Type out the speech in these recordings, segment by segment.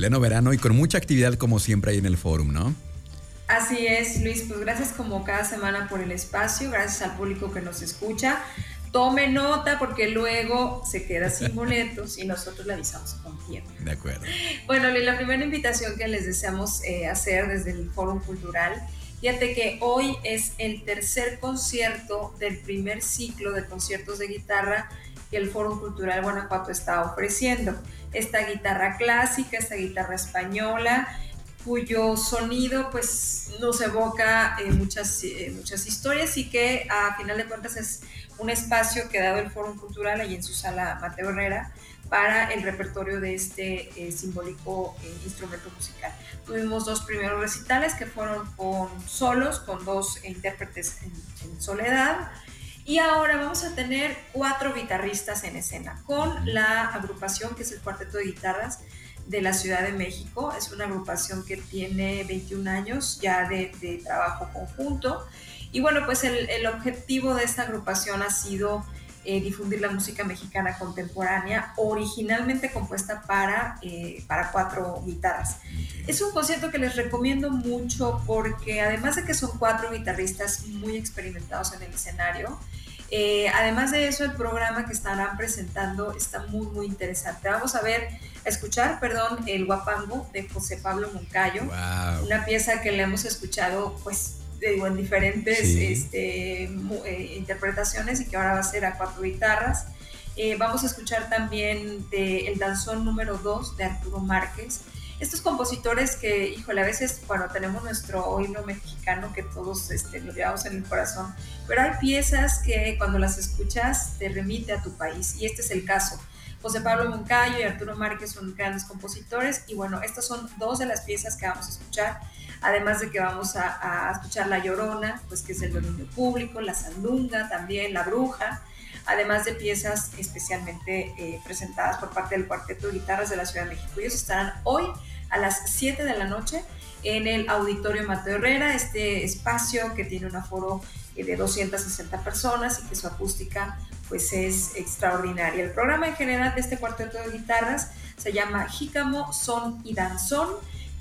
Pleno verano y con mucha actividad como siempre ahí en el forum, ¿no? Así es, Luis, pues gracias como cada semana por el espacio, gracias al público que nos escucha. Tome nota porque luego se queda sin boletos y nosotros le avisamos con tiempo. De acuerdo. Bueno, la primera invitación que les deseamos eh, hacer desde el Foro Cultural, fíjate que hoy es el tercer concierto del primer ciclo de conciertos de guitarra que el Foro Cultural Guanajuato está ofreciendo. Esta guitarra clásica, esta guitarra española, cuyo sonido pues nos evoca eh, muchas, eh, muchas historias y que a final de cuentas es un espacio que ha dado el Foro Cultural allí en su sala Mateo Herrera para el repertorio de este eh, simbólico instrumento musical. Tuvimos dos primeros recitales que fueron con solos, con dos intérpretes en soledad, y ahora vamos a tener cuatro guitarristas en escena con la agrupación que es el Cuarteto de Guitarras de la Ciudad de México. Es una agrupación que tiene 21 años ya de, trabajo conjunto. Y bueno, pues el, objetivo de esta agrupación ha sido eh, difundir la música mexicana contemporánea, originalmente compuesta para, eh, para cuatro guitarras. Es un concierto que les recomiendo mucho porque además de que son cuatro guitarristas muy experimentados en el escenario, eh, además de eso, el programa que estarán presentando está muy, muy interesante. Vamos a ver, a escuchar, perdón, el Guapango de José Pablo Moncayo, una pieza que le hemos escuchado, pues, digo, en diferentes este, eh, interpretaciones y que ahora va a ser a cuatro guitarras. Eh, vamos a escuchar también de El Danzón número 2 de Arturo Márquez estos compositores que, híjole, a veces, bueno, tenemos nuestro himno mexicano que todos este, lo llevamos en el corazón, pero hay piezas que cuando las escuchas te remite a tu país y este es el caso. José Pablo Moncayo y Arturo Márquez son grandes compositores y bueno, estas son dos de las piezas que vamos a escuchar, además de que vamos a, escuchar La Llorona, pues que es el dominio público, La Sandunga también, La Bruja, además de piezas especialmente eh, presentadas por parte del Cuarteto de Guitarras de la Ciudad de México. Ellos estarán hoy a las 7 de la noche en el Auditorio Mateo Herrera, este espacio que tiene un aforo eh, de 260 personas y que su acústica pues es extraordinaria. El programa en general de este cuarteto de guitarras se llama Jícamo, Son y Danzón.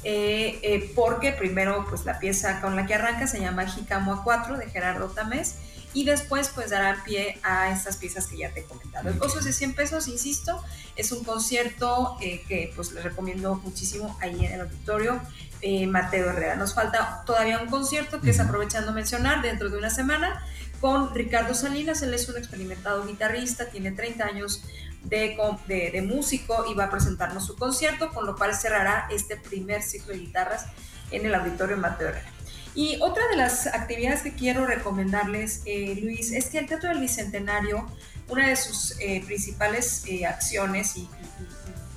Eh, porque primero pues la pieza con la que arranca se llama Jícamo A4 de Gerardo Tamés y después pues dará pie a estas piezas que ya te he comentado. El costo es de 100 pesos, insisto, es un concierto eh, que pues les recomiendo muchísimo ahí en el auditorio eh, Mateo Herrera. Nos falta todavía un concierto que es aprovechando mencionar dentro de una semana con Ricardo Salinas, él es un experimentado guitarrista, tiene 30 años de, de, de músico y va a presentarnos su concierto, con lo cual cerrará este primer ciclo de guitarras en el auditorio Mateo Herrera. Y otra de las actividades que quiero recomendarles, eh, Luis, es que el Teatro del Bicentenario, una de sus eh, principales eh, acciones y,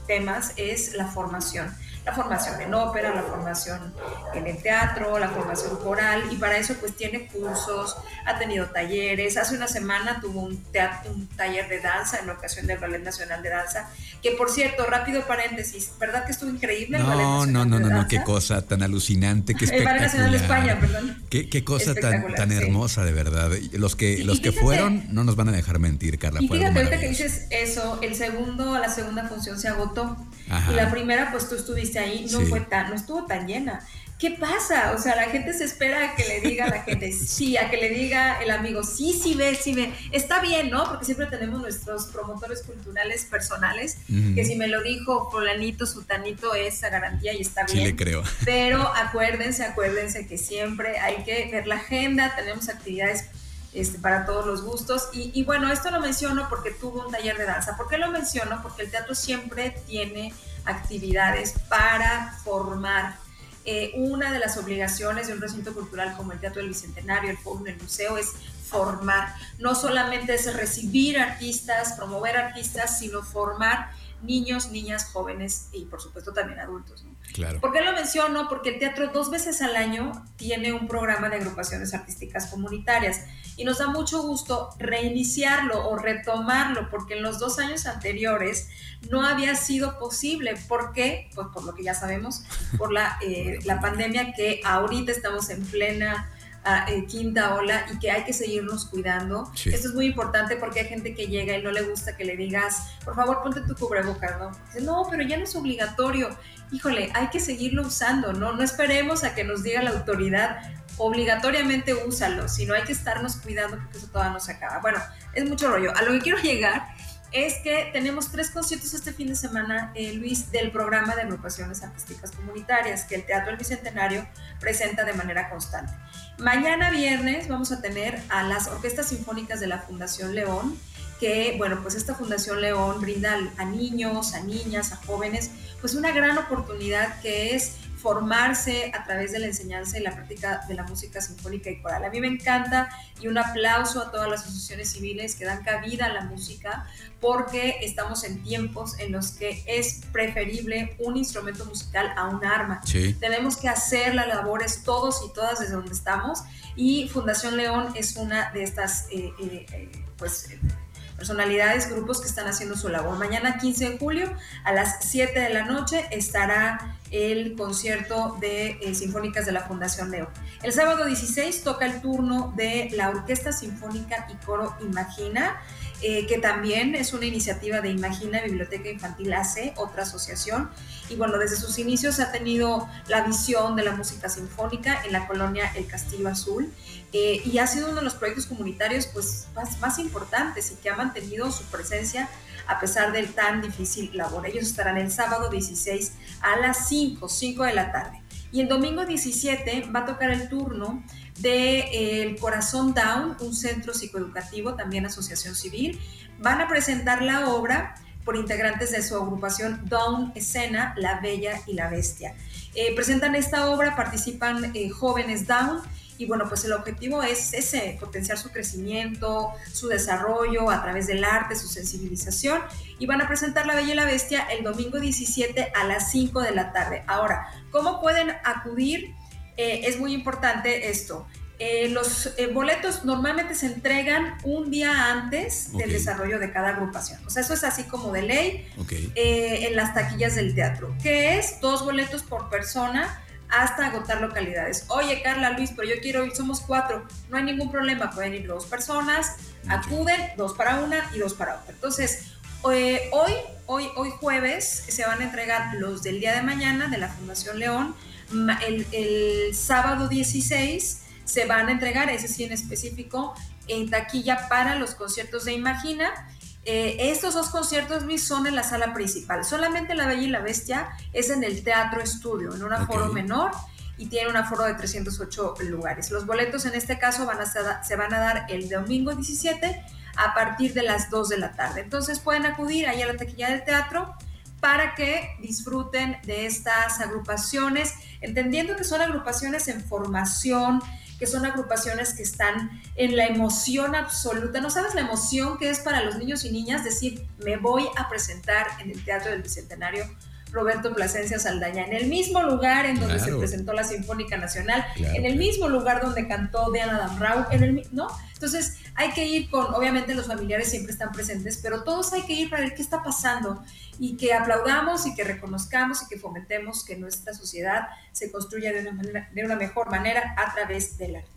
temas es la formación la formación en ópera, la formación en el teatro, la formación coral y para eso pues tiene cursos, ha tenido talleres, hace una semana tuvo un, un taller de danza en ocasión del Ballet Nacional de Danza, que por cierto, rápido paréntesis, ¿verdad que estuvo increíble el Ballet Nacional No, no, no, no, qué cosa tan alucinante, qué espectacular. El Ballet Nacional de España, perdón. Qué, cosa tan, tan hermosa de verdad. Los que, los que fueron no nos van a dejar mentir, Carla. Y fíjate ahorita que dices eso, el segundo, la segunda función se agotó. Y la primera, pues tú estuviste ahí, no fue tan, no estuvo tan llena. ¿Qué pasa? O sea, la gente se espera a que le diga a la gente sí, a que le diga el amigo sí, sí ve, sí ve. Está bien, ¿no? Porque siempre tenemos nuestros promotores culturales personales, que si me lo dijo fulanito, sutanito, esa garantía y está bien. Sí le creo. Pero acuérdense, acuérdense que siempre hay que ver la agenda, tenemos actividades este, para todos los gustos. Y, bueno, esto lo menciono porque tuvo un taller de danza. ¿Por qué lo menciono? Porque el teatro siempre tiene actividades para formar. Eh, una de las obligaciones de un recinto cultural como el Teatro del Bicentenario, el Foro, el museo, es formar. No solamente es recibir artistas, promover artistas, sino formar niños, niñas, jóvenes y por supuesto también adultos. Claro. ¿Por qué lo menciono? Porque el teatro dos veces al año tiene un programa de agrupaciones artísticas comunitarias y nos da mucho gusto reiniciarlo o retomarlo porque en los dos años anteriores no había sido posible. ¿Por qué? Pues por lo que ya sabemos, por la, eh, la pandemia que ahorita estamos en plena eh, quinta ola y que hay que seguirnos cuidando. Esto es muy importante porque hay gente que llega y no le gusta que le digas, por favor, ponte tu cubrebocas, ¿no? Dice, no, pero ya no es obligatorio. Híjole, hay que seguirlo usando, ¿no? No esperemos a que nos diga la autoridad, obligatoriamente úsalo, sino hay que estarnos cuidando porque eso todavía no se acaba. Bueno, es mucho rollo. A lo que quiero llegar es que tenemos tres conciertos este fin de semana, eh, Luis, del programa de agrupaciones artísticas comunitarias que el Teatro del Bicentenario presenta de manera constante. Mañana viernes vamos a tener a las orquestas sinfónicas de la Fundación León, que, bueno, pues esta Fundación León brinda a niños, a niñas, a jóvenes, pues una gran oportunidad que es formarse a través de la enseñanza y la práctica de la música sinfónica y coral. A mí me encanta y un aplauso a todas las asociaciones civiles que dan cabida a la música porque estamos en tiempos en los que es preferible un instrumento musical a un arma. Tenemos que hacer las labores todos y todas desde donde estamos y Fundación León es una de estas eh, eh, eh, pues personalidades, grupos que están haciendo su labor. Mañana 15 de julio a las 7 de la noche estará el concierto de eh, Sinfónicas de la Fundación Leo. El sábado 16 toca el turno de la Orquesta Sinfónica y Coro Imagina. Eh, que también es una iniciativa de Imagina Biblioteca Infantil AC, otra asociación. Y bueno, desde sus inicios ha tenido la visión de la música sinfónica en la colonia El Castillo Azul eh, y ha sido uno de los proyectos comunitarios pues, más, más importantes y que ha mantenido su presencia a pesar del tan difícil labor. Ellos estarán el sábado 16 a las 5, 5 de la tarde. Y el domingo 17 va a tocar el turno de eh, El Corazón Down, un centro psicoeducativo, también asociación civil. Van a presentar la obra por integrantes de su agrupación Down Escena, La Bella y la Bestia. Eh, presentan esta obra, participan eh, jóvenes Down y bueno, pues el objetivo es ese, potenciar su crecimiento, su desarrollo a través del arte, su sensibilización. Y van a presentar La Bella y la Bestia el domingo 17 a las 5 de la tarde. Ahora, ¿cómo pueden acudir? Eh, es muy importante esto. Eh, los eh, boletos normalmente se entregan un día antes del desarrollo de cada agrupación. O sea, eso es así como de ley en las taquillas del teatro, que es dos boletos por persona hasta agotar localidades. Oye, Carla, Luis, pero yo quiero ir, somos cuatro, no hay ningún problema, pueden ir dos personas, acuden, dos para una y dos para otra. Entonces, hoy, hoy, hoy jueves se van a entregar los del día de mañana de la Fundación León, el, el sábado 16 se van a entregar, ese sí en específico, en taquilla para los conciertos de Imagina eh, estos dos conciertos, Luis, son en la sala principal. Solamente La Bella y la Bestia es en el Teatro Estudio, en un aforo menor y tiene un aforo de 308 lugares. Los boletos en este caso van a, se van a dar el domingo 17 a partir de las 2 de la tarde. Entonces pueden acudir ahí a la taquilla del teatro para que disfruten de estas agrupaciones, entendiendo que son agrupaciones en formación, que son agrupaciones que están en la emoción absoluta. No sabes la emoción que es para los niños y niñas decir, me voy a presentar en el Teatro del Bicentenario Roberto Plasencia Saldaña, en el mismo lugar en donde se presentó la Sinfónica Nacional, en el mismo lugar donde cantó Diana Damrau, en el, ¿no? Entonces hay que ir con, obviamente los familiares siempre están presentes, pero todos hay que ir para ver qué está pasando y que aplaudamos y que reconozcamos y que fomentemos que nuestra sociedad se construya de una, mejor manera a través del arte.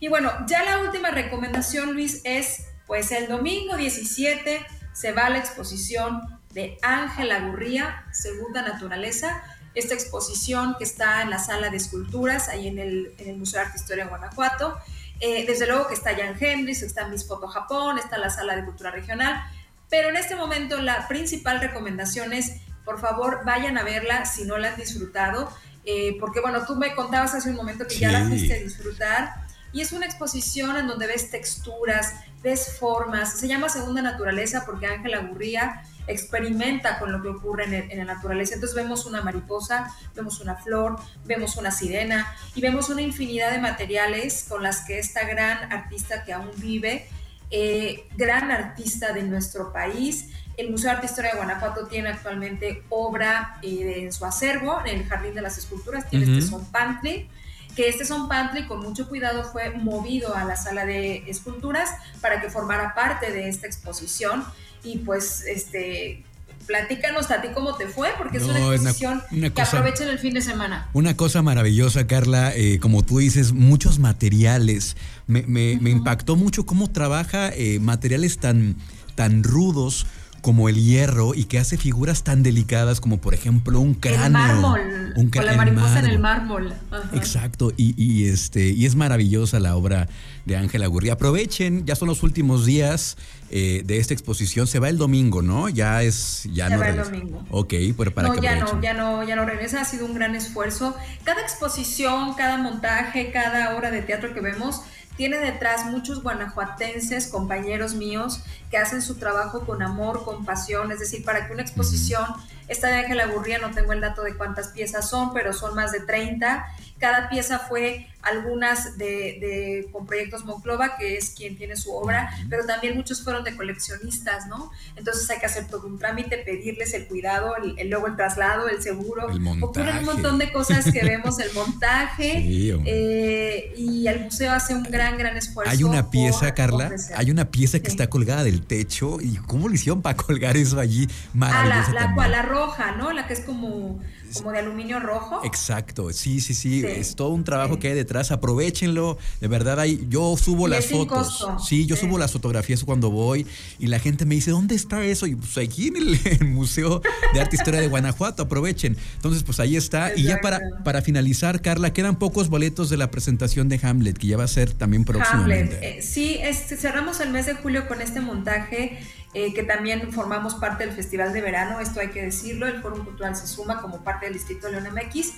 Y bueno, ya la última recomendación, Luis, es pues el domingo 17 se va a la exposición de Ángela Gurría, Segunda Naturaleza. Esta exposición que está en la sala de esculturas, ahí en el, Museo de Arte e Historia de Guanajuato. Eh, desde luego que está Jan Hendrix, está Miss Foto Japón, está la sala de cultura regional. Pero en este momento la principal recomendación es, por favor, vayan a verla si no la han disfrutado. Eh, porque bueno, tú me contabas hace un momento que ya la fuiste a disfrutar. Y es una exposición en donde ves texturas, ves formas. Se llama Segunda Naturaleza porque Ángela Gurría experimenta con lo que ocurre en, la naturaleza. Entonces vemos una mariposa, vemos una flor, vemos una sirena y vemos una infinidad de materiales con las que esta gran artista que aún vive, eh, gran artista de nuestro país, el Museo de Arte e Historia de Guanajuato tiene actualmente obra eh, en su acervo, en el Jardín de las Esculturas, tiene este son pantry, que este son pantry con mucho cuidado fue movido a la sala de esculturas para que formara parte de esta exposición y pues este platícanos a ti cómo te fue, porque es una exposición que aprovechen el fin de semana. Una cosa maravillosa, Carla, eh, como tú dices, muchos materiales. Me, me, me impactó mucho cómo trabaja eh, materiales tan, tan rudos como el hierro y que hace figuras tan delicadas como por ejemplo un cráneo. El mármol. Un con la mariposa en el mármol. Exacto. Y, este, y es maravillosa la obra de Ángela Gurri. Aprovechen, ya son los últimos días eh, de esta exposición. Se va el domingo, ¿no? Ya es. Ya Se va el domingo. Ok, pero para no, ya no, ya no, ya no regresa. Ha sido un gran esfuerzo. Cada exposición, cada montaje, cada obra de teatro que vemos tiene detrás muchos guanajuatenses, compañeros míos, que hacen su trabajo con amor, con pasión, es decir, para que una exposición, esta de Ángela Gurría, no tengo el dato de cuántas piezas son, pero son más de 30, cada pieza fue algunas de, con proyectos Monclova, que es quien tiene su obra, pero también muchos fueron de coleccionistas, ¿no? Entonces hay que hacer todo un trámite, pedirles el cuidado, el, luego el traslado, el seguro, el montaje. un montón de cosas que vemos, el montaje, eh, y el museo hace un gran, gran esfuerzo. Hay una pieza, Carla, hay una pieza que está colgada del techo, y ¿cómo lo hicieron para colgar eso allí? Maravillosa ah, la, la, roja, ¿no? La que es como como de aluminio rojo. Exacto, sí, sí, sí, es todo un trabajo que hay detrás aprovechenlo. De verdad, hay, yo subo las fotos. Sí, yo subo las fotografías cuando voy y la gente me dice, ¿dónde está eso? Y pues aquí en el, Museo de Arte e Historia de Guanajuato, aprovechen. Entonces, pues ahí está. Y ya para, para finalizar, Carla, quedan pocos boletos de la presentación de Hamlet, que ya va a ser también próximamente. Hamlet, eh, sí, cerramos el mes de julio con este montaje. Eh, que también formamos parte del Festival de Verano, esto hay que decirlo, el Foro Cultural se suma como parte del Distrito León MX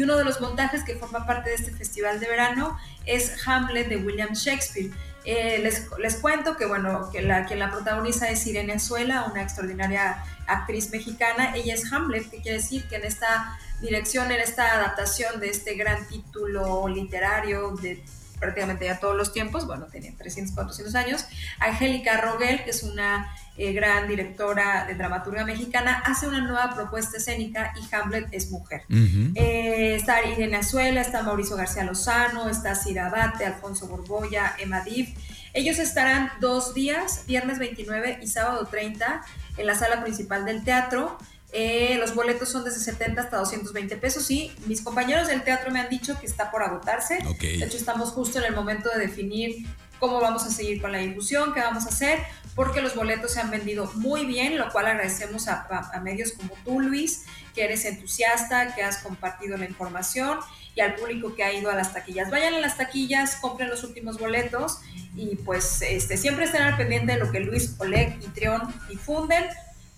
y uno de los montajes que forma parte de este festival de verano es Hamlet de William Shakespeare. Eh, les, les, cuento que, bueno, que la, quien la protagoniza es Irene Azuela, una extraordinaria actriz mexicana. Ella es Hamlet, que quiere decir que en esta dirección, en esta adaptación de este gran título literario de prácticamente ya todos los tiempos, bueno, tenía 300, 400 años, Angélica Rogel, que es una eh, gran directora de dramaturga mexicana, hace una nueva propuesta escénica y Hamlet es mujer. Eh, está Irene Azuela, está Mauricio García Lozano, está Cira Abate, Alfonso Borboya, Emma Div. Ellos estarán dos días, viernes 29 y sábado 30, en la sala principal del teatro. Eh, los boletos son desde 70 hasta 220 pesos y mis compañeros del teatro me han dicho que está por agotarse. De hecho, estamos justo en el momento de definir cómo vamos a seguir con la difusión, qué vamos a hacer, porque los boletos se han vendido muy bien, lo cual agradecemos a, a medios como tú, Luis, que eres entusiasta, que has compartido la información y al público que ha ido a las taquillas. Vayan a las taquillas, compren los últimos boletos y pues este, siempre estén al pendiente de lo que Luis, Oleg y Trión difunden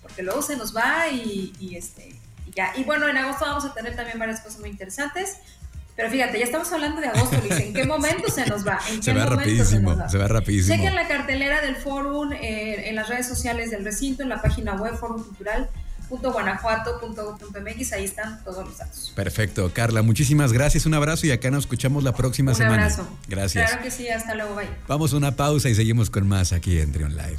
porque luego se nos va y, este, y ya. Y bueno, en agosto vamos a tener también varias cosas muy interesantes. Pero fíjate, ya estamos hablando de agosto, Luis. ¿En qué momento se nos va? ¿En se va rapidísimo, se, va rapidísimo. Chequen la cartelera del Fórum eh, en las redes sociales del recinto, en la página web Fórum Cultural .guanajuato.gov.mx, ahí están todos los datos. Perfecto, Carla, muchísimas gracias, un abrazo y acá nos escuchamos la próxima semana. Un abrazo. Gracias. Claro que sí, hasta luego, bye. Vamos a una pausa y seguimos con más aquí en Trion Live.